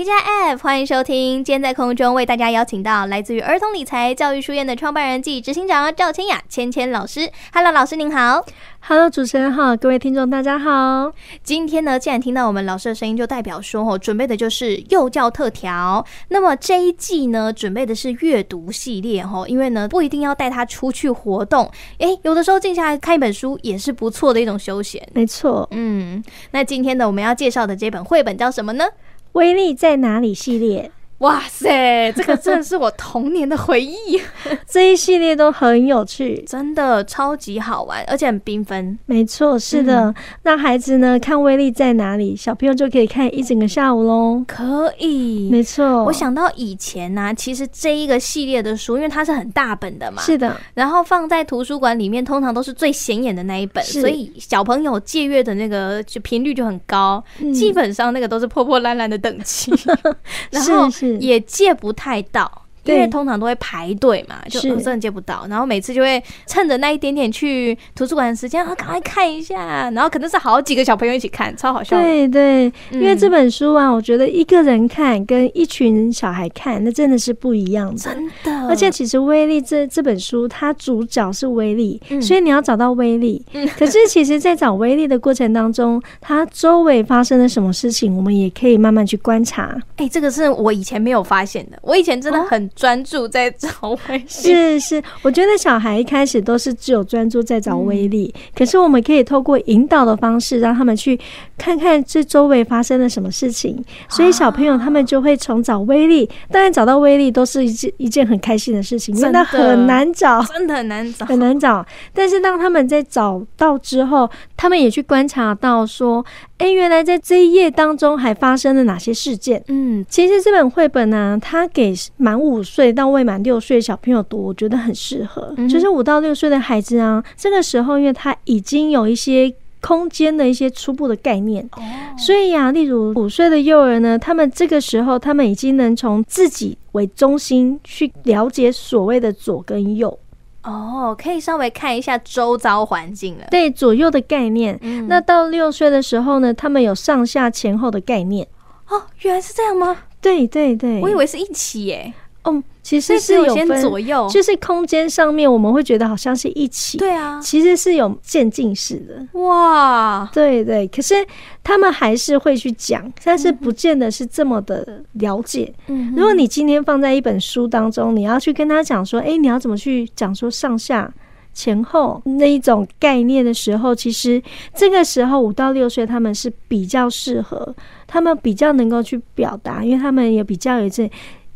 TGIF，欢迎收听。今天在空中为大家邀请到来自于儿童理财教育书院的创办人暨执行长赵千雅千千老师。Hello，老师您好。Hello，主持人好，各位听众大家好。今天呢，既然听到我们老师的声音，就代表说哦，准备的就是幼教特调。那么这一季呢，准备的是阅读系列哦，因为呢，不一定要带他出去活动，诶，有的时候静下来看一本书也是不错的一种休闲。没错，嗯，那今天呢，我们要介绍的这本绘本叫什么呢？威力在哪里系列。哇塞，这个真的是我童年的回忆。这一系列都很有趣，真的超级好玩，而且很缤纷。没错，是的。那、嗯、孩子呢，看威力在哪里，小朋友就可以看一整个下午喽。可以，没错。我想到以前呢、啊，其实这一个系列的书，因为它是很大本的嘛，是的。然后放在图书馆里面，通常都是最显眼的那一本，所以小朋友借阅的那个就频率就很高、嗯。基本上那个都是破破烂烂的等级，然后是。也借不太到。因为通常都会排队嘛，就真的接不到，然后每次就会趁着那一点点去图书馆的时间啊，赶快看一下，然后可能是好几个小朋友一起看，超好笑。对对，因为这本书啊，我觉得一个人看跟一群小孩看，那真的是不一样的，真的。而且其实威力这这本书，它主角是威力，所以你要找到威力。可是其实，在找威力的过程当中，它周围发生了什么事情，我们也可以慢慢去观察。哎，这个是我以前没有发现的，我以前真的很。专注在找威力，是是，我觉得小孩一开始都是只有专注在找威力，嗯，可是我们可以透过引导的方式，让他们去看看这周围发生了什么事情，所以小朋友他们就会从找威力，当然找到威力都是一件一件很开心的事情，真的。很难找，真的很难找，很难找。但是当他们在找到之后，他们也去观察到说，哎，原来在这一页当中还发生了哪些事件？嗯，其实这本绘本呢，它给满五岁到未满六岁的小朋友读，我觉得很适合。就是五到六岁的孩子啊，这个时候因为他已经有一些空间的一些初步的概念，所以呀，例如五岁的幼儿呢，他们这个时候他们已经能从自己为中心去了解所谓的左跟右。哦，可以稍微看一下周遭环境了。对，左右的概念。嗯。那到六岁的时候呢，他们有上下前后的概念。哦，原来是这样吗？对对对，我以为是一起耶。哦，其实是有分左右，就是空间上面我们会觉得好像是一起。对啊，其实是有渐进式的。哇，对对，可是他们还是会去讲，但是不见得是这么的了解。嗯，如果你今天放在一本书当中，你要去跟他讲说，哎，你要怎么去讲说上下前后那一种概念的时候，其实这个时候五到六岁他们是比较适合，他们比较能够去表达，因为他们也比较有这。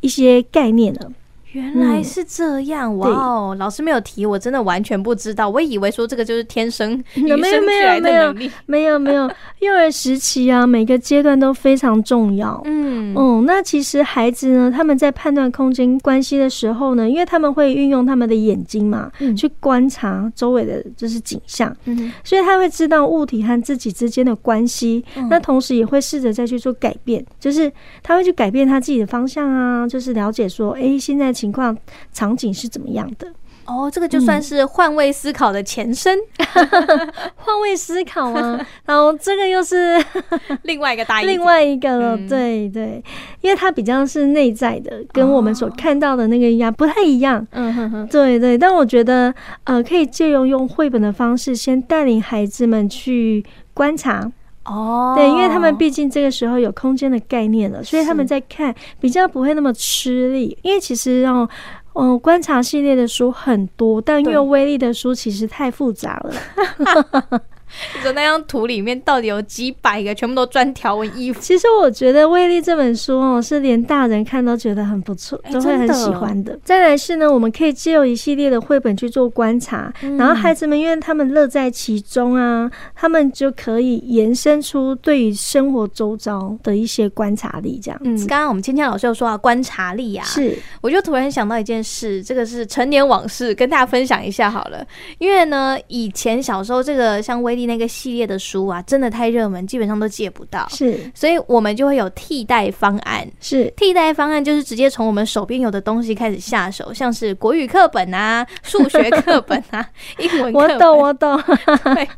一些概念呢。原来是这样，哇哦！老师没有提，我真的完全不知道。我以为说这个就是天生与生俱来的能力。没有没有，没有，没有。幼儿时期啊，每个阶段都非常重要。嗯嗯，那其实孩子呢，他们在判断空间关系的时候呢，因为他们会运用他们的眼睛嘛，嗯、去观察周围的就是景象，嗯，所以他会知道物体和自己之间的关系。嗯、那同时也会试着再去做改变，就是他会去改变他自己的方向啊，就是了解说，哎、欸，现在。情况场景是怎么样的？哦，这个就算是换位思考的前身，换位思考啊？然后这个又是 另外一个大，另外一个了。嗯、对对，因为它比较是内在的，跟我们所看到的那个一样，不太一样。嗯哼哼，对对。但我觉得，呃，可以借用用绘本的方式，先带领孩子们去观察。哦，对，因为他们毕竟这个时候有空间的概念了，所以他们在看比较不会那么吃力。因为其实让嗯观察系列的书很多，但因为威力的书其实太复杂了。你说那张图里面到底有几百个，全部都专条纹衣服。其实我觉得《威力》这本书哦，是连大人看都觉得很不错，都会很喜欢的。再来是呢，我们可以借由一系列的绘本去做观察，然后孩子们因为他们乐在其中啊，他们就可以延伸出对于生活周遭的一些观察力。这样，嗯，刚刚我们芊芊老师有说啊观察力啊，是，我就突然想到一件事，这个是陈年往事，跟大家分享一下好了。因为呢，以前小时候这个像威力。那个系列的书啊，真的太热门，基本上都借不到。是，所以我们就会有替代方案。是，替代方案就是直接从我们手边有的东西开始下手，像是国语课本啊、数学课本啊、英文课本。我懂，我懂。对。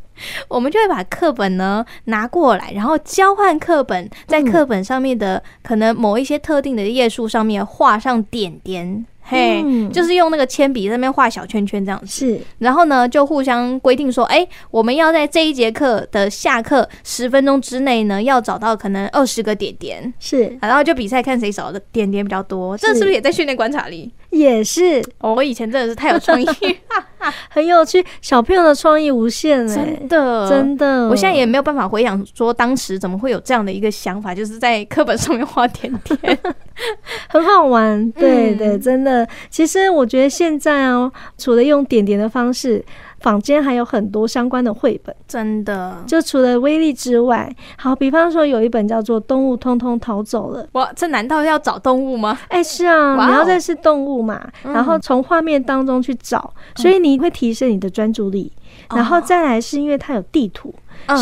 我们就会把课本呢拿过来，然后交换课本，在课本上面的可能某一些特定的页数上面画上点点。嘿，就是用那个铅笔在那边画小圈圈这样子，是。然后呢，就互相规定说，哎、欸，我们要在这一节课的下课十分钟之内呢，要找到可能二十个点点，是。然后就比赛看谁找的点点比较多，这是不是也在训练观察力？也是。哦，我以前真的是太有创意，很有趣，小朋友的创意无限，真的，真的。我现在也没有办法回想说当时怎么会有这样的一个想法，就是在课本上面画点点，很好玩。对对，真的。其实我觉得现在哦，除了用点点的方式，坊间还有很多相关的绘本，真的。就除了威力之外，好，比方说有一本叫做《动物通通逃走了》。哇，这难道要找动物吗？哎，是啊，你要认识动物嘛，然后从画面当中去找，所以你会提升你的专注力。然后再来是因为它有地图。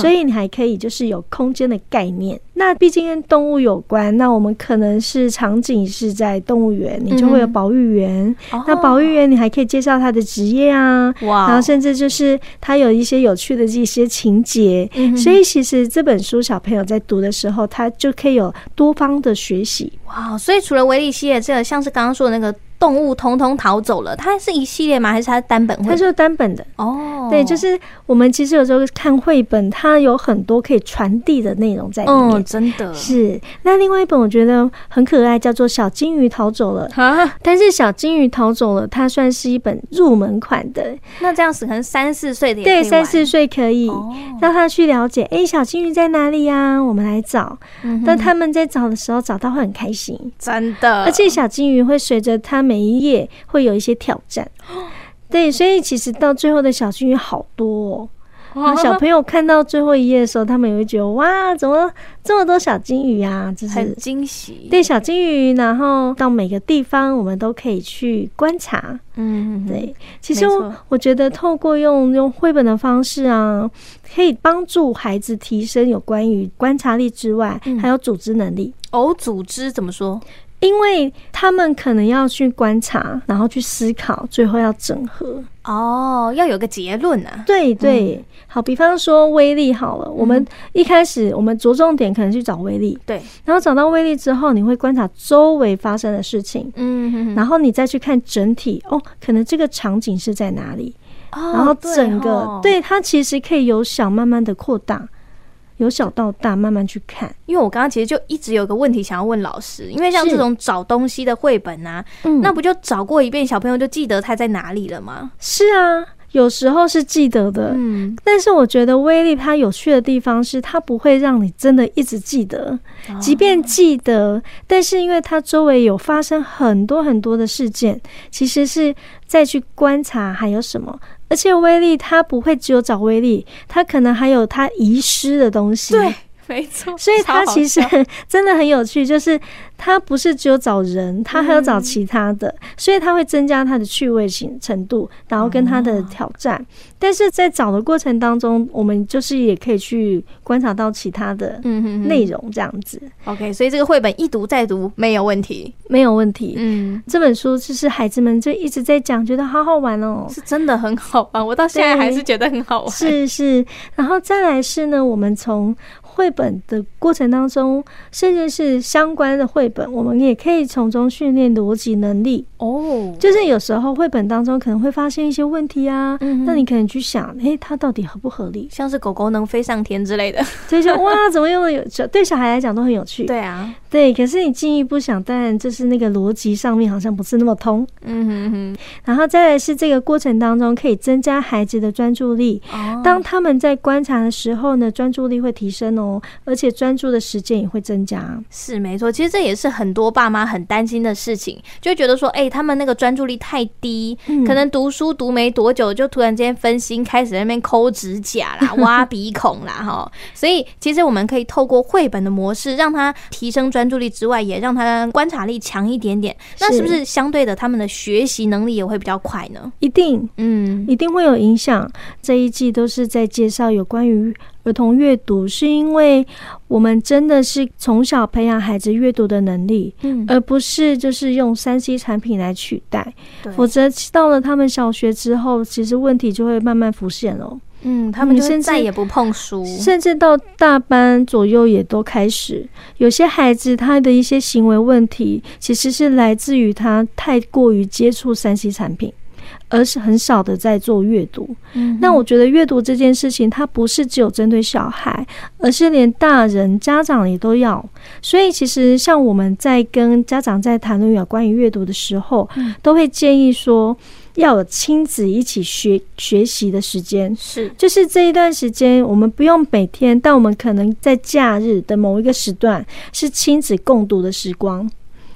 所以你还可以就是有空间的概念。那毕竟跟动物有关，那我们可能是场景是在动物园，你就会有保育员。那保育员你还可以介绍他的职业啊，然后甚至就是他有一些有趣的这些情节。所以其实这本书小朋友在读的时候，他就可以有多方的学习。哇，所以除了维利系列，这个像是刚刚说的那个。动物通通逃走了，它是一系列吗？还是它单本？它是单本的哦。对，就是我们其实有时候看绘本，它有很多可以传递的内容在里面。嗯，真的是。那另外一本我觉得很可爱，叫做《小金鱼逃走了》哈，但是《小金鱼逃走了》它算是一本入门款的。那这样子可能三四岁的也对，三四岁可以让他去了解。哎、欸，小金鱼在哪里呀、啊？我们来找。但他们在找的时候，找到会很开心，真的。而且小金鱼会随着他每一页会有一些挑战，对，所以其实到最后的小金鱼好多哦。那小朋友看到最后一页的时候，他们也会觉得哇，怎么这么多小金鱼啊？就是很惊喜。对，小金鱼，然后到每个地方我们都可以去观察。嗯，对。其实我我觉得透过用用绘本的方式啊，可以帮助孩子提升有关于观察力之外，还有组织能力。哦，组织怎么说？因为他们可能要去观察，然后去思考，最后要整合。哦，要有个结论啊。对对，嗯、好，比方说威力好了，我们一开始我们着重点可能去找威力，对，然后找到威力之后，你会观察周围发生的事情，嗯哼哼，然后你再去看整体，哦，可能这个场景是在哪里，哦、然后整个，哦、对，它其实可以由小慢慢的扩大。由小到大慢慢去看，因为我刚刚其实就一直有个问题想要问老师，因为像这种找东西的绘本啊，嗯，那不就找过一遍，小朋友就记得它在哪里了吗？是啊，有时候是记得的，嗯，但是我觉得威力它有趣的地方是，它不会让你真的一直记得，即便记得，但是因为它周围有发生很多很多的事件，其实是再去观察还有什么。而且威力他不会只有找威力，他可能还有他遗失的东西。对，没错。所以他其实 真的很有趣，就是。他不是只有找人，他还要找其他的，嗯、所以他会增加他的趣味性程度，然后跟他的挑战。哦、但是在找的过程当中，我们就是也可以去观察到其他的内容，这样子。OK，所以这个绘本一读再读没有问题，没有问题。嗯，这本书就是孩子们就一直在讲，觉得好好玩哦，是真的很好玩。我到现在还是觉得很好玩。是是，然后再来是呢，我们从绘本的过程当中，甚至是相关的绘。本，我们也可以从中训练逻辑能力哦。就是有时候绘本当中可能会发现一些问题啊，嗯、那你可能去想，诶，它到底合不合理？像是狗狗能飞上天之类的，所以说哇，怎么用的有？对小孩来讲都很有趣。对啊，对。可是你进一步想，当然就是那个逻辑上面好像不是那么通。嗯哼哼。然后再来是这个过程当中可以增加孩子的专注力。哦。当他们在观察的时候呢，专注力会提升哦，而且专注的时间也会增加。是没错，其实这也。是很多爸妈很担心的事情，就觉得说，哎、欸，他们那个专注力太低，嗯、可能读书读没多久，就突然间分心，开始在那边抠指甲啦、挖鼻孔啦，哈。所以，其实我们可以透过绘本的模式，让他提升专注力之外，也让他观察力强一点点。那是不是相对的，他们的学习能力也会比较快呢？一定，嗯，一定会有影响。这一季都是在介绍有关于。儿童阅读是因为我们真的是从小培养孩子阅读的能力，嗯，而不是就是用三 C 产品来取代，否则到了他们小学之后，其实问题就会慢慢浮现了。嗯，他们就再也不碰书，甚至到大班左右也都开始。有些孩子他的一些行为问题，其实是来自于他太过于接触三 C 产品。而是很少的在做阅读。嗯，那我觉得阅读这件事情，它不是只有针对小孩，而是连大人、家长也都要。所以，其实像我们在跟家长在谈论有关于阅读的时候，都会建议说要有亲子一起学学习的时间。是，就是这一段时间，我们不用每天，但我们可能在假日的某一个时段是亲子共读的时光。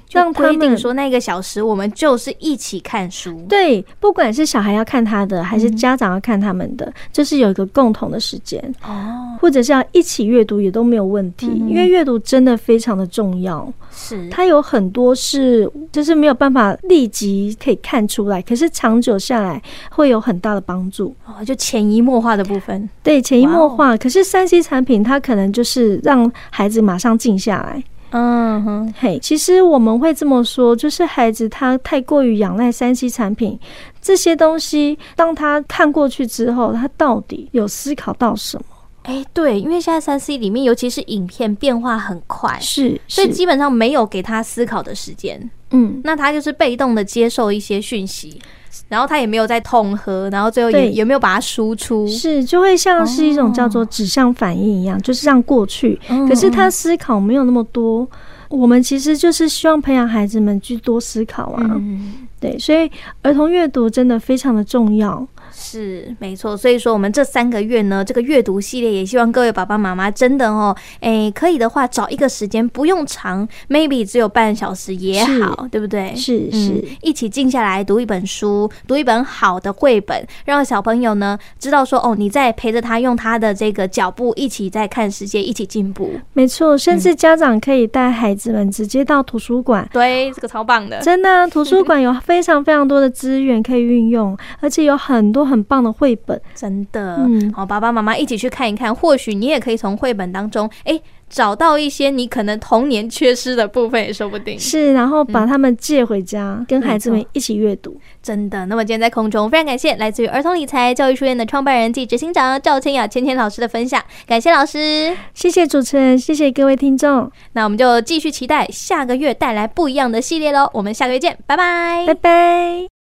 让他们说那个小时，我们就是一起看书。对，不管是小孩要看他的，还是家长要看他们的，嗯、就是有一个共同的时间哦，或者是要一起阅读也都没有问题，嗯、因为阅读真的非常的重要。是，它有很多是就是没有办法立即可以看出来，可是长久下来会有很大的帮助哦，就潜移默化的部分。对，潜移默化。可是三 C 产品它可能就是让孩子马上静下来。嗯哼，嘿，其实我们会这么说，就是孩子他太过于仰赖三 C 产品这些东西，当他看过去之后，他到底有思考到什么？哎、欸，对，因为现在三 C 里面，尤其是影片变化很快，是，是，所以基本上没有给他思考的时间。嗯，那他就是被动的接受一些讯息。然后他也没有在痛喝，然后最后也也没有把它输出？是，就会像是一种叫做指向反应一样，哦、就是让过去。可是他思考没有那么多。我们其实就是希望培养孩子们去多思考啊。嗯、对，所以儿童阅读真的非常的重要。是没错，所以说我们这三个月呢，这个阅读系列也希望各位爸爸妈妈真的哦，哎，可以的话找一个时间，不用长，maybe 只有半小时也好，对不对？是是、嗯，一起静下来读一本书，读一本好的绘本，让小朋友呢知道说哦，你在陪着他用他的这个脚步一起在看世界，一起进步。没错，甚至家长可以带孩子们直接到图书馆，嗯、对，这个超棒的，真的、啊，图书馆有非常非常多的资源可以运用，而且有很多。很棒的绘本，真的，嗯，好，爸爸妈妈一起去看一看，或许你也可以从绘本当中，哎、欸，找到一些你可能童年缺失的部分，也说不定。是，然后把他们借回家，嗯、跟孩子们一起阅读，真的。那么今天在空中，非常感谢来自于儿童理财教育书院的创办人暨执行长赵千雅千千老师的分享，感谢老师，谢谢主持人，谢谢各位听众。那我们就继续期待下个月带来不一样的系列喽，我们下个月见，拜拜，拜拜。